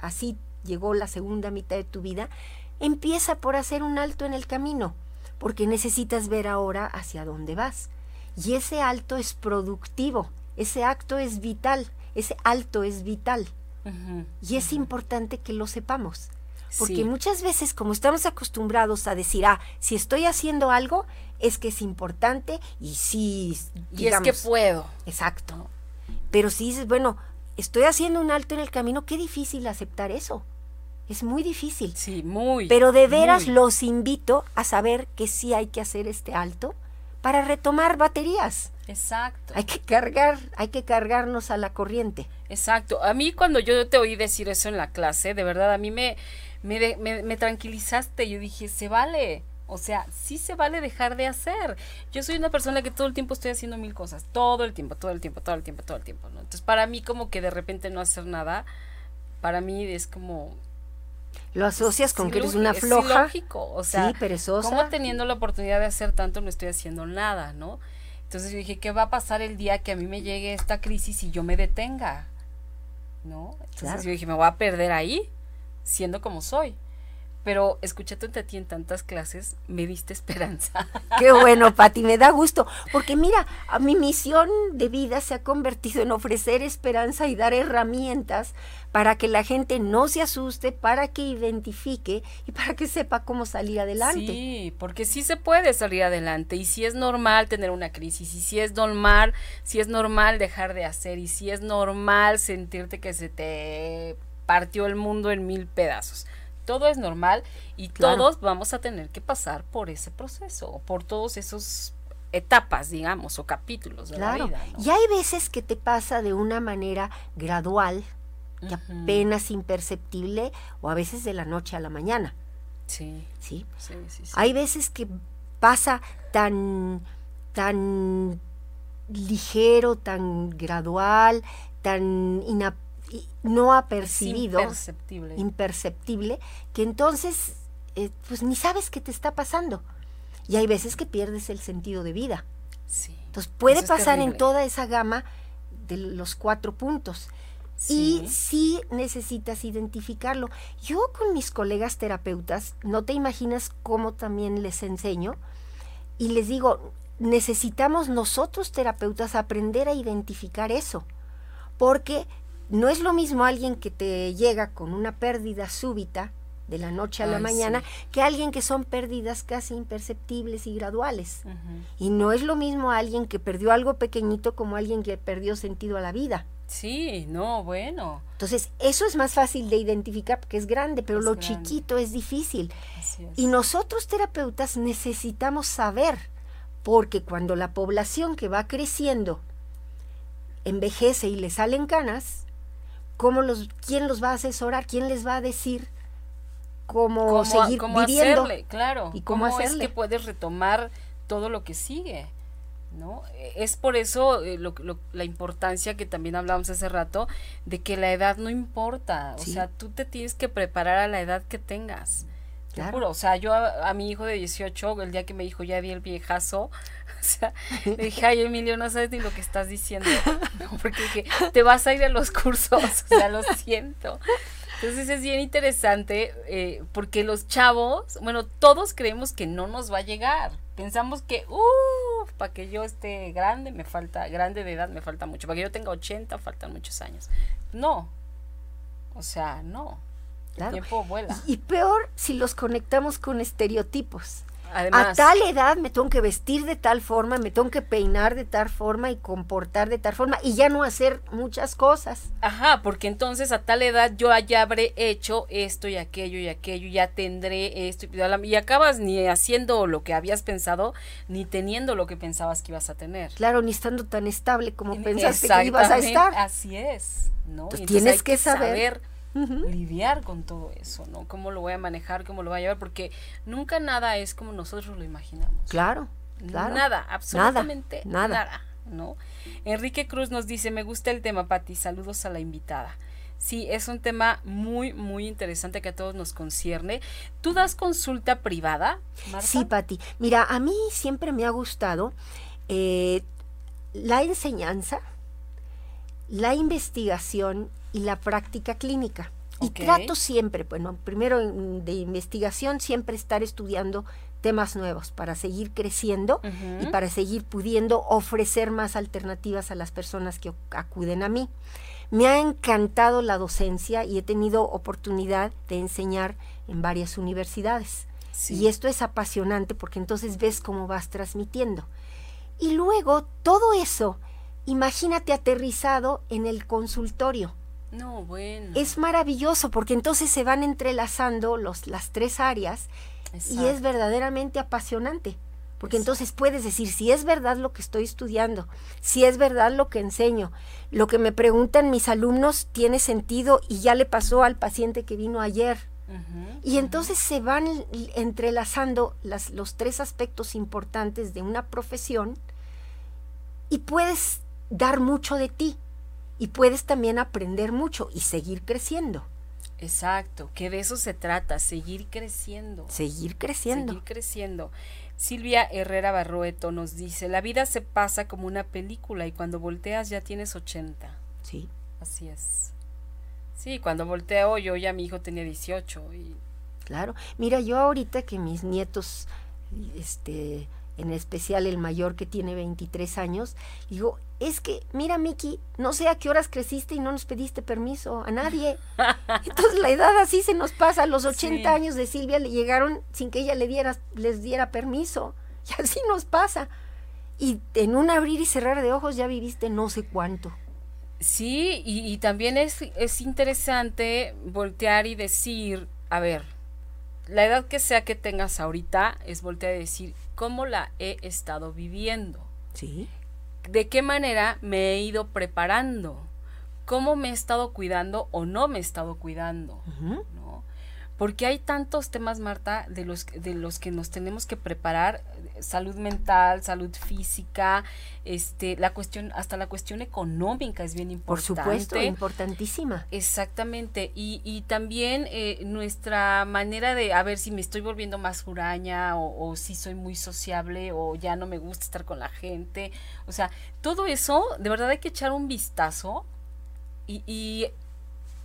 así llegó la segunda mitad de tu vida, empieza por hacer un alto en el camino, porque necesitas ver ahora hacia dónde vas. Y ese alto es productivo, ese acto es vital, ese alto es vital. y es importante que lo sepamos. Porque muchas veces, como estamos acostumbrados a decir, ah, si estoy haciendo algo, es que es importante y sí. y es que puedo. Exacto. Pero si dices, bueno, estoy haciendo un alto en el camino, qué difícil aceptar eso. Es muy difícil. Sí, muy. Pero de veras los invito a saber que sí hay que hacer este alto para retomar baterías. Exacto. Hay que cargar, hay que cargarnos a la corriente. Exacto. A mí cuando yo te oí decir eso en la clase, de verdad, a mí me, me, me, me tranquilizaste. Yo dije, se vale. O sea, sí se vale dejar de hacer. Yo soy una persona que todo el tiempo estoy haciendo mil cosas. Todo el tiempo, todo el tiempo, todo el tiempo, todo el tiempo. ¿no? Entonces, para mí como que de repente no hacer nada, para mí es como lo asocias con que eres una floja. lógico, o sea, sí, perezosa. como teniendo la oportunidad de hacer tanto no estoy haciendo nada, ¿no? Entonces yo dije, ¿qué va a pasar el día que a mí me llegue esta crisis y yo me detenga? ¿No? Entonces yo dije, me voy a perder ahí, siendo como soy pero escuchándote a ti en tantas clases, me diste esperanza. Qué bueno, Pati, me da gusto, porque mira, a mi misión de vida se ha convertido en ofrecer esperanza y dar herramientas para que la gente no se asuste, para que identifique y para que sepa cómo salir adelante. Sí, porque sí se puede salir adelante y si es normal tener una crisis y si es normal, si es normal dejar de hacer y si es normal sentirte que se te partió el mundo en mil pedazos todo es normal y todos vamos a tener que pasar por ese proceso, por todos esos etapas, digamos, o capítulos de la vida. Y hay veces que te pasa de una manera gradual, que apenas imperceptible, o a veces de la noche a la mañana. Sí. ¿Sí? Sí, sí, Hay veces que pasa tan, tan ligero, tan gradual, tan no apercibido, imperceptible. imperceptible, que entonces eh, pues ni sabes qué te está pasando. Y hay veces que pierdes el sentido de vida. Sí. Entonces puede pasar en toda esa gama de los cuatro puntos. Y sí necesitas identificarlo. Yo con mis colegas terapeutas, no te imaginas cómo también les enseño y les digo, necesitamos nosotros terapeutas aprender a identificar eso, porque no es lo mismo alguien que te llega con una pérdida súbita de la noche a la mañana que alguien que son pérdidas casi imperceptibles y graduales. Y no es lo mismo alguien que perdió algo pequeñito como alguien que perdió sentido a la vida. Sí, no, bueno. Entonces, eso es más fácil de identificar porque es grande, pero lo chiquito es difícil. Y nosotros terapeutas necesitamos saber, porque cuando la población que va creciendo envejece y le salen canas, ¿cómo los, ¿quién los va a asesorar? ¿Quién les va a decir cómo, seguir viviendo? Hacerle, claro. ¿Y cómo, es que puedes retomar todo lo que sigue? ¿no? Es por eso eh, la importancia que también hablamos hace rato de que la edad no importa, o sea, tú te tienes que preparar a la edad que tengas. Claro. o sea, yo a, mi hijo de 18, el día que me dijo ya di el viejazo, o sea, le dije, ay Emilio, no sabes ni lo que estás diciendo, porque dije, te vas a ir a los cursos, o sea, lo siento. Entonces es bien interesante eh, porque los chavos, bueno, todos creemos que no nos va a llegar. Pensamos que, uff, para que yo esté grande, me falta, grande de edad, me falta mucho. Para que yo tenga 80, faltan muchos años. No. O sea, no. El tiempo vuela. Y peor si los conectamos con estereotipos a tal edad me tengo que vestir de tal forma, me tengo que peinar de tal forma y comportar de tal forma y ya no hacer muchas cosas. Ajá, porque entonces a tal edad yo ya habré hecho esto y aquello y aquello, ya tendré esto y, acabas ni haciendo lo que habías pensado ni teniendo lo que pensabas que ibas a tener. Claro, ni estando tan estable como pensaste que ibas a estar. Así es, ¿no? tienes que saber lidiar con todo eso, ¿no? ¿Cómo lo voy a manejar? ¿Cómo lo voy a llevar? Porque nunca nada es como nosotros lo imaginamos. Claro, Nada, absolutamente nada, ¿no? Enrique Cruz nos dice, me gusta el tema, Pati, saludos a la invitada. Sí, es un tema muy, muy interesante que a todos nos concierne. ¿Tú das consulta privada? Sí, Pati. Mira, a mí siempre me ha gustado eh, la enseñanza, la investigación y la práctica clínica. Y trato siempre, bueno, primero de investigación, siempre estar estudiando temas nuevos para seguir creciendo y para seguir pudiendo ofrecer más alternativas a las personas que acuden a mí. Me ha encantado la docencia y he tenido oportunidad de enseñar en varias universidades. Y esto es apasionante porque entonces ves cómo vas transmitiendo. Y luego todo eso, imagínate aterrizado en el consultorio no, bueno. Es maravilloso porque entonces se van entrelazando los, las tres áreas y es verdaderamente apasionante. Porque entonces puedes decir si es verdad lo que estoy estudiando, si es verdad lo que enseño, lo que me preguntan mis alumnos tiene sentido y ya le pasó al paciente que vino ayer. y entonces se van entrelazando las, los tres aspectos importantes de una profesión y puedes dar mucho de ti y puedes también aprender mucho y seguir creciendo. Exacto, que de eso se trata, seguir creciendo. Seguir creciendo. Seguir creciendo. Silvia Herrera Barroeto nos dice, la vida se pasa como una película y cuando volteas ya tienes 80. Sí. Así es. Sí, cuando volteo yo ya mi hijo tenía 18 y... Claro, mira, yo ahorita que mis nietos, este, en especial el mayor que tiene 23 años, digo, es que, mira, Miki, no sé a qué horas creciste y no nos pediste permiso a nadie. Entonces la edad así se nos pasa. Los 80 años de Silvia le llegaron sin que ella le diera, les diera permiso. Y así nos pasa. Y en un abrir y cerrar de ojos ya viviste no sé cuánto. Sí, y, y también es, es interesante voltear y decir, a ver, la edad que sea que tengas ahorita es voltear y decir, ¿cómo la he estado viviendo? Sí de qué manera me he ido preparando, cómo me he estado cuidando o no me he estado cuidando, ¿no? Porque hay tantos temas, Marta, de los, de los que nos tenemos que preparar, salud mental, salud física, este, la cuestión, hasta la cuestión económica es bien importante. Por supuesto, importantísima. Exactamente, y, y también eh, nuestra manera de, a ver si me estoy volviendo más huraña o, o si soy muy sociable o ya no me gusta estar con la gente, o sea, todo eso, de verdad hay que echar un vistazo y, y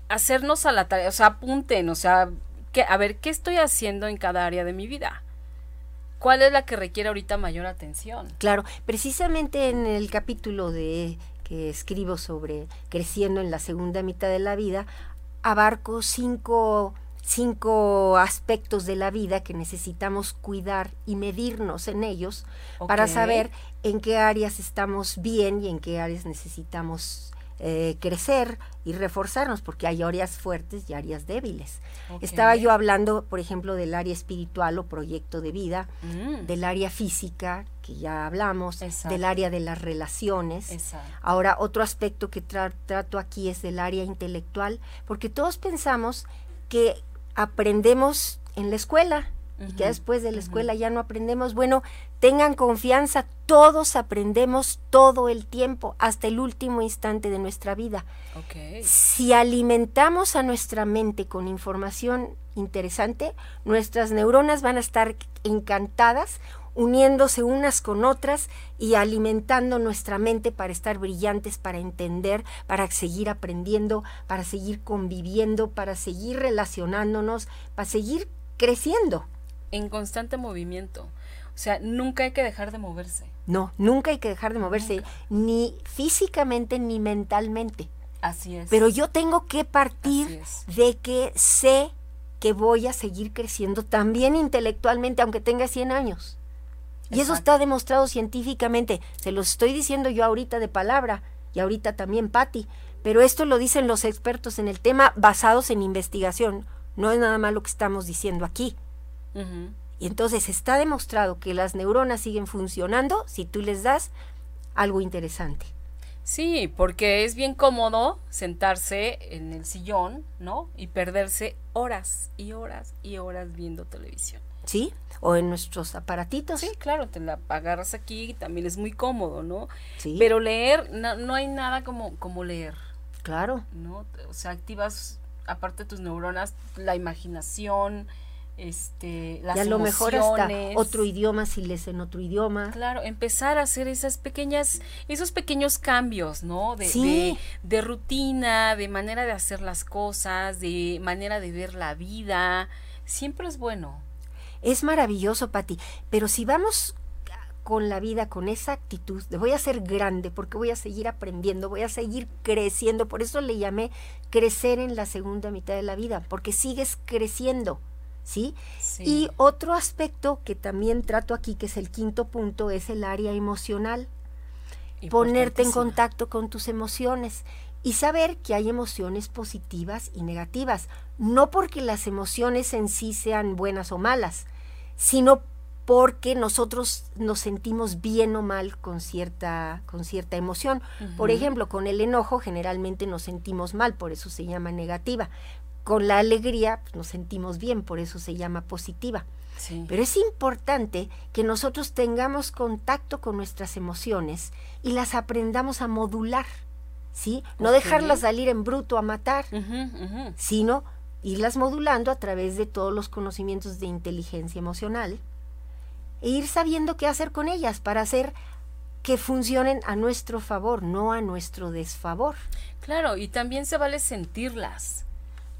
hacernos a la tarea, o sea, apunten, o sea, que, a ver, ¿qué estoy haciendo en cada área de mi vida? ¿Cuál es la que requiere ahorita mayor atención? Claro, precisamente en el capítulo de que escribo sobre creciendo en la segunda mitad de la vida, abarco cinco, cinco aspectos de la vida que necesitamos cuidar y medirnos en ellos para saber en qué áreas estamos bien y en qué áreas necesitamos eh, crecer y reforzarnos, porque hay áreas fuertes y áreas débiles. Estaba yo hablando, por ejemplo, del área espiritual o proyecto de vida, mm. del área física, que ya hablamos, del área de las relaciones. Ahora, otro aspecto que trato aquí es del área intelectual, porque todos pensamos que aprendemos en la escuela, y que después de la escuela ya no aprendemos. Bueno, tengan confianza, todos aprendemos todo el tiempo, hasta el último instante de nuestra vida. Si alimentamos a nuestra mente con información interesante, nuestras neuronas van a estar encantadas, uniéndose unas con otras y alimentando nuestra mente para estar brillantes, para entender, para seguir aprendiendo, para seguir conviviendo, para seguir relacionándonos, para seguir creciendo en constante movimiento. O sea, nunca hay que dejar de moverse. No, nunca hay que dejar de moverse, ni físicamente ni mentalmente. Así es. Pero yo tengo que partir de que sé que voy a seguir creciendo también intelectualmente, aunque tenga 100 años. Y eso está demostrado científicamente. Se lo estoy diciendo yo ahorita de palabra y ahorita también Patti. Pero esto lo dicen los expertos en el tema basados en investigación. No es nada más lo que estamos diciendo aquí. Y entonces está demostrado que las neuronas siguen funcionando si tú les das algo interesante. Sí, porque es bien cómodo sentarse en el sillón, ¿no? Y perderse horas y horas y horas viendo televisión. Sí, o en nuestros aparatitos. Sí, claro, te la agarras aquí y también es muy cómodo, ¿no? Sí. Pero leer, no, no hay nada como, como leer. Claro. ¿No? O sea, activas, aparte de tus neuronas, la imaginación, este, las y a lo mejor hasta otro idioma si lees en otro idioma. Claro, empezar a hacer esas pequeñas, esos pequeños cambios, ¿no? De, de, rutina, de manera de hacer las cosas, de manera de ver la vida, siempre es bueno. Es maravilloso, Pati, pero si vamos con la vida, con esa actitud de voy a ser grande porque voy a seguir aprendiendo, voy a seguir creciendo, por eso le llamé crecer en la segunda mitad de la vida, porque sigues creciendo ¿sí? Y otro aspecto que también trato aquí, que es el quinto punto, es el área emocional. Ponerte en contacto con tus emociones y saber que hay emociones positivas y negativas, no porque las emociones en sí sean buenas o malas, sino porque nosotros nos sentimos bien o mal con cierta, con cierta emoción. Por ejemplo, con el enojo generalmente nos sentimos mal, por eso se llama negativa con la alegría pues, nos sentimos bien, por eso se llama positiva. Pero es importante que nosotros tengamos contacto con nuestras emociones y las aprendamos a modular, ¿sí? No dejarlas salir en bruto a matar, sino irlas modulando a través de todos los conocimientos de inteligencia emocional e ir sabiendo qué hacer con ellas para hacer que funcionen a nuestro favor, no a nuestro desfavor. Claro, y también se vale sentirlas.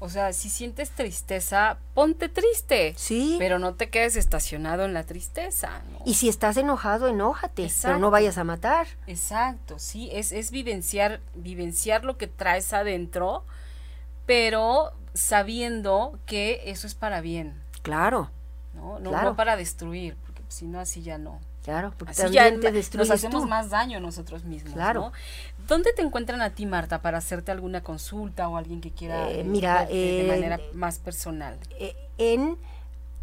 O sea, si sientes tristeza, ponte triste. Sí. Pero no te quedes estacionado en la tristeza. Y si estás enojado, enójate. Pero no vayas a matar. Exacto, sí. Es, es vivenciar, vivenciar lo que traes adentro, pero sabiendo que eso es para bien. Claro. No, no, para destruir, porque si no, así ya no. Claro, porque así ya te nos hacemos más daño nosotros mismos. Claro. ¿Dónde te encuentran a ti, Marta, para hacerte alguna consulta o alguien que quiera eh, mira, de, manera más personal? Eh, en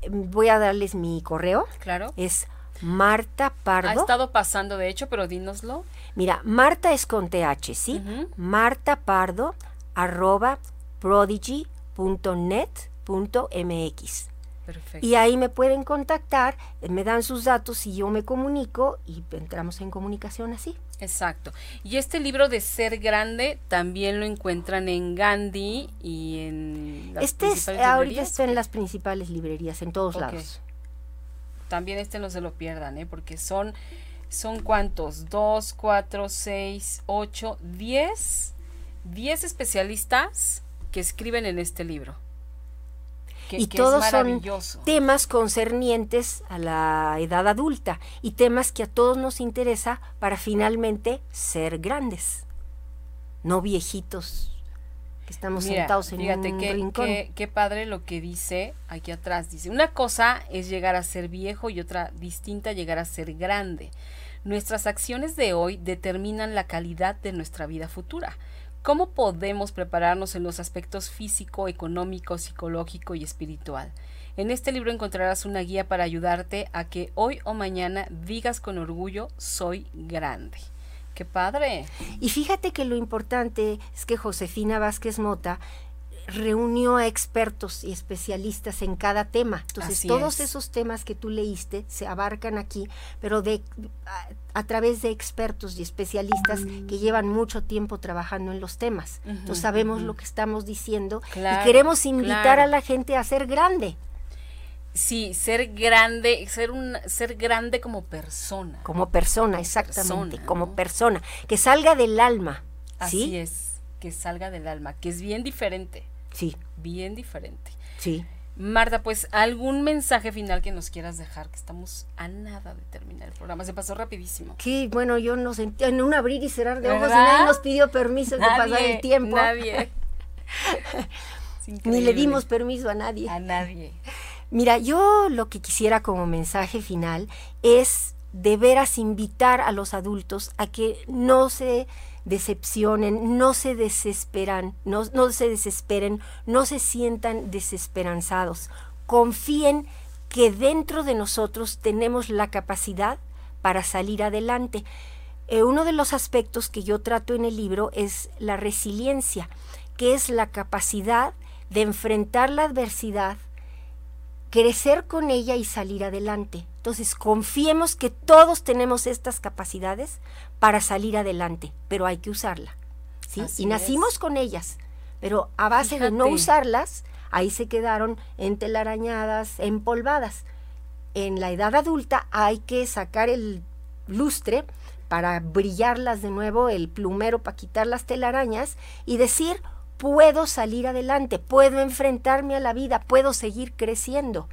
voy a darles mi correo. Claro. Es Marta Pardo. Ha estado pasando, de hecho, pero dínoslo. Mira, Marta es con TH, ¿sí? Marta Pardo, arroba Y ahí me pueden contactar, me dan sus datos y yo me comunico y entramos en comunicación así. Exacto. Y este libro de Ser Grande también lo encuentran en Gandhi y en las este es, ahorita está en las principales librerías, en todos lados. También este no se lo pierdan, ¿eh? porque son, son cuántos, dos, cuatro, seis, ocho, diez, diez especialistas que escriben en este libro y todos son temas concernientes a la edad adulta y temas que a todos nos interesa para finalmente ser grandes, no viejitos que estamos sentados en un rincón. Qué, qué padre lo que dice aquí atrás. Dice, una cosa es llegar a ser viejo y otra distinta llegar a ser grande. Nuestras acciones de hoy determinan la calidad de nuestra vida futura. ¿Cómo podemos prepararnos en los aspectos físico, económico, psicológico y espiritual? En este libro encontrarás una guía para ayudarte a que hoy o mañana digas con orgullo, soy grande. ¡Qué padre! Y fíjate que lo importante es que Josefina Vázquez Mota reunió a expertos y especialistas en cada tema. Entonces, todos esos temas que tú leíste se abarcan aquí, pero de a, través de expertos y especialistas que llevan mucho tiempo trabajando en los temas. Entonces, sabemos lo que estamos diciendo y queremos invitar a la gente a ser grande. Sí, ser grande, ser un ser grande como persona. Como persona, exactamente, como persona, que salga del alma. Así es, que salga del alma, que es bien diferente. Sí. Bien diferente. Sí. Marta, pues algún mensaje final que nos quieras dejar, que estamos a nada de terminar el programa. Se pasó rapidísimo. Sí, bueno, yo no sentí en un abrir y cerrar de ojos y nadie nos pidió permiso de pasar el tiempo. Nadie. Ni le dimos permiso a nadie. A nadie. Mira, yo lo que quisiera como mensaje final es de veras invitar a los adultos a que no se decepcionen, no se desesperan, no, no se desesperen, no se sientan desesperanzados. Confíen que dentro de nosotros tenemos la capacidad para salir adelante. Eh, uno de los aspectos que yo trato en el libro es la resiliencia, que es la capacidad de enfrentar la adversidad, crecer con ella y salir adelante. Entonces, confiemos que todos tenemos estas capacidades para salir adelante, pero hay que usarla. ¿sí? y nacimos con ellas, pero a base de no usarlas, ahí se quedaron entelarañadas, empolvadas. En la edad adulta hay que sacar el lustre para brillarlas de nuevo, el plumero para quitar las telarañas y decir, puedo salir adelante, puedo enfrentarme a la vida, puedo seguir creciendo,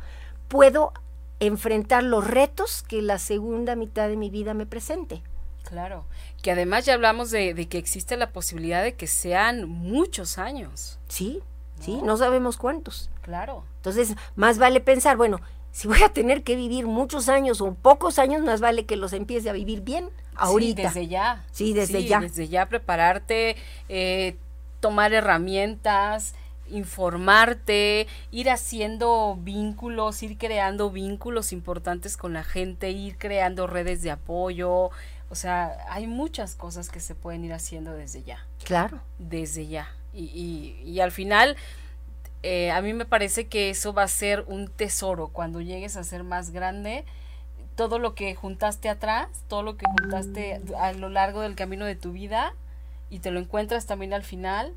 puedo enfrentar los retos que la segunda mitad de mi vida me presente. Claro, que además ya hablamos de, que existe la posibilidad de que sean muchos años. Sí, sí, no sabemos cuántos. Claro. Entonces, más vale pensar, bueno, si voy a tener que vivir muchos años o pocos años, más vale que los empiece a vivir bien ahorita. Sí, desde ya. Sí, desde ya. Desde ya prepararte, eh, tomar herramientas, informarte, ir haciendo vínculos, ir creando vínculos importantes con la gente, ir creando redes de apoyo. O sea, hay muchas cosas que se pueden ir haciendo desde ya. Claro. Desde ya. Y, y, y al final, eh, a mí me parece que eso va a ser un tesoro cuando llegues a ser más grande. Todo lo que juntaste atrás, todo lo que juntaste a lo largo del camino de tu vida y te lo encuentras también al final,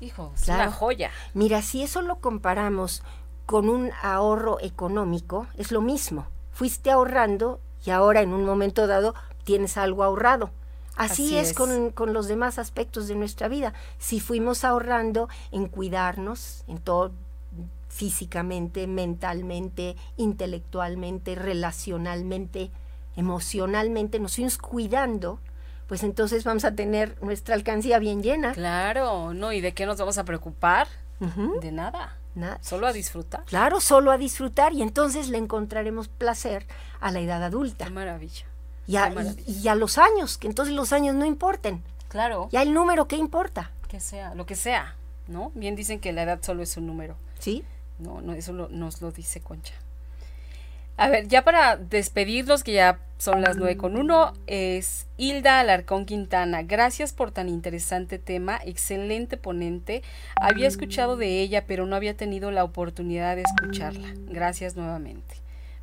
Hijo, es una joya. Mira, si eso lo comparamos con un ahorro económico, es lo mismo. Fuiste ahorrando y ahora en un momento dado tienes algo ahorrado. Así, es, Con, con, los demás aspectos de nuestra vida. Si fuimos ahorrando en cuidarnos, en todo, físicamente, mentalmente, intelectualmente, relacionalmente, emocionalmente, nos fuimos cuidando, pues entonces vamos a tener nuestra alcancía bien llena. Claro, ¿no? ¿Y de qué nos vamos a preocupar? De nada. Nada. Solo a disfrutar. Claro, solo a disfrutar y entonces le encontraremos placer a la edad adulta. Qué maravilla. Y a, Y, a los años, que entonces los años no importen. Claro. Ya el número, ¿qué importa? Que sea, lo que sea, ¿no? Bien dicen que la edad solo es un número. Sí. No, no, eso nos lo dice Concha. A ver, ya para despedirnos, que ya son las nueve con uno, es Hilda Alarcón Quintana. Gracias por tan interesante tema, excelente ponente. Había escuchado de ella, pero no había tenido la oportunidad de escucharla. Gracias nuevamente.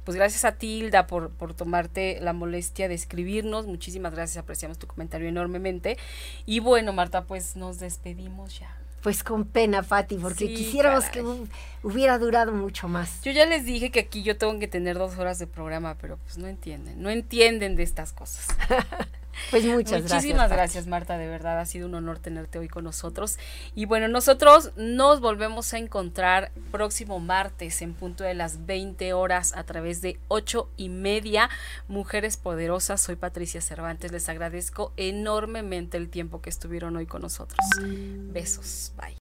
Pues gracias a ti, Hilda, por, por tomarte la molestia de escribirnos. Muchísimas gracias, apreciamos tu comentario enormemente. Y bueno, Marta, pues nos despedimos ya. Pues con pena, Fati, porque quisiéramos que hubiera durado mucho más. Yo ya les dije que aquí yo tengo que tener dos horas de programa, pero pues no entienden, no entienden de estas cosas. Pues muchas gracias. Muchísimas gracias, Marta, de verdad ha sido un honor tenerte hoy con nosotros. Y bueno, nosotros nos volvemos a encontrar próximo martes en punto de las 20 horas a través de ocho y media. Mujeres Poderosas, soy Patricia Cervantes, les agradezco enormemente el tiempo que estuvieron hoy con nosotros. Besos, bye.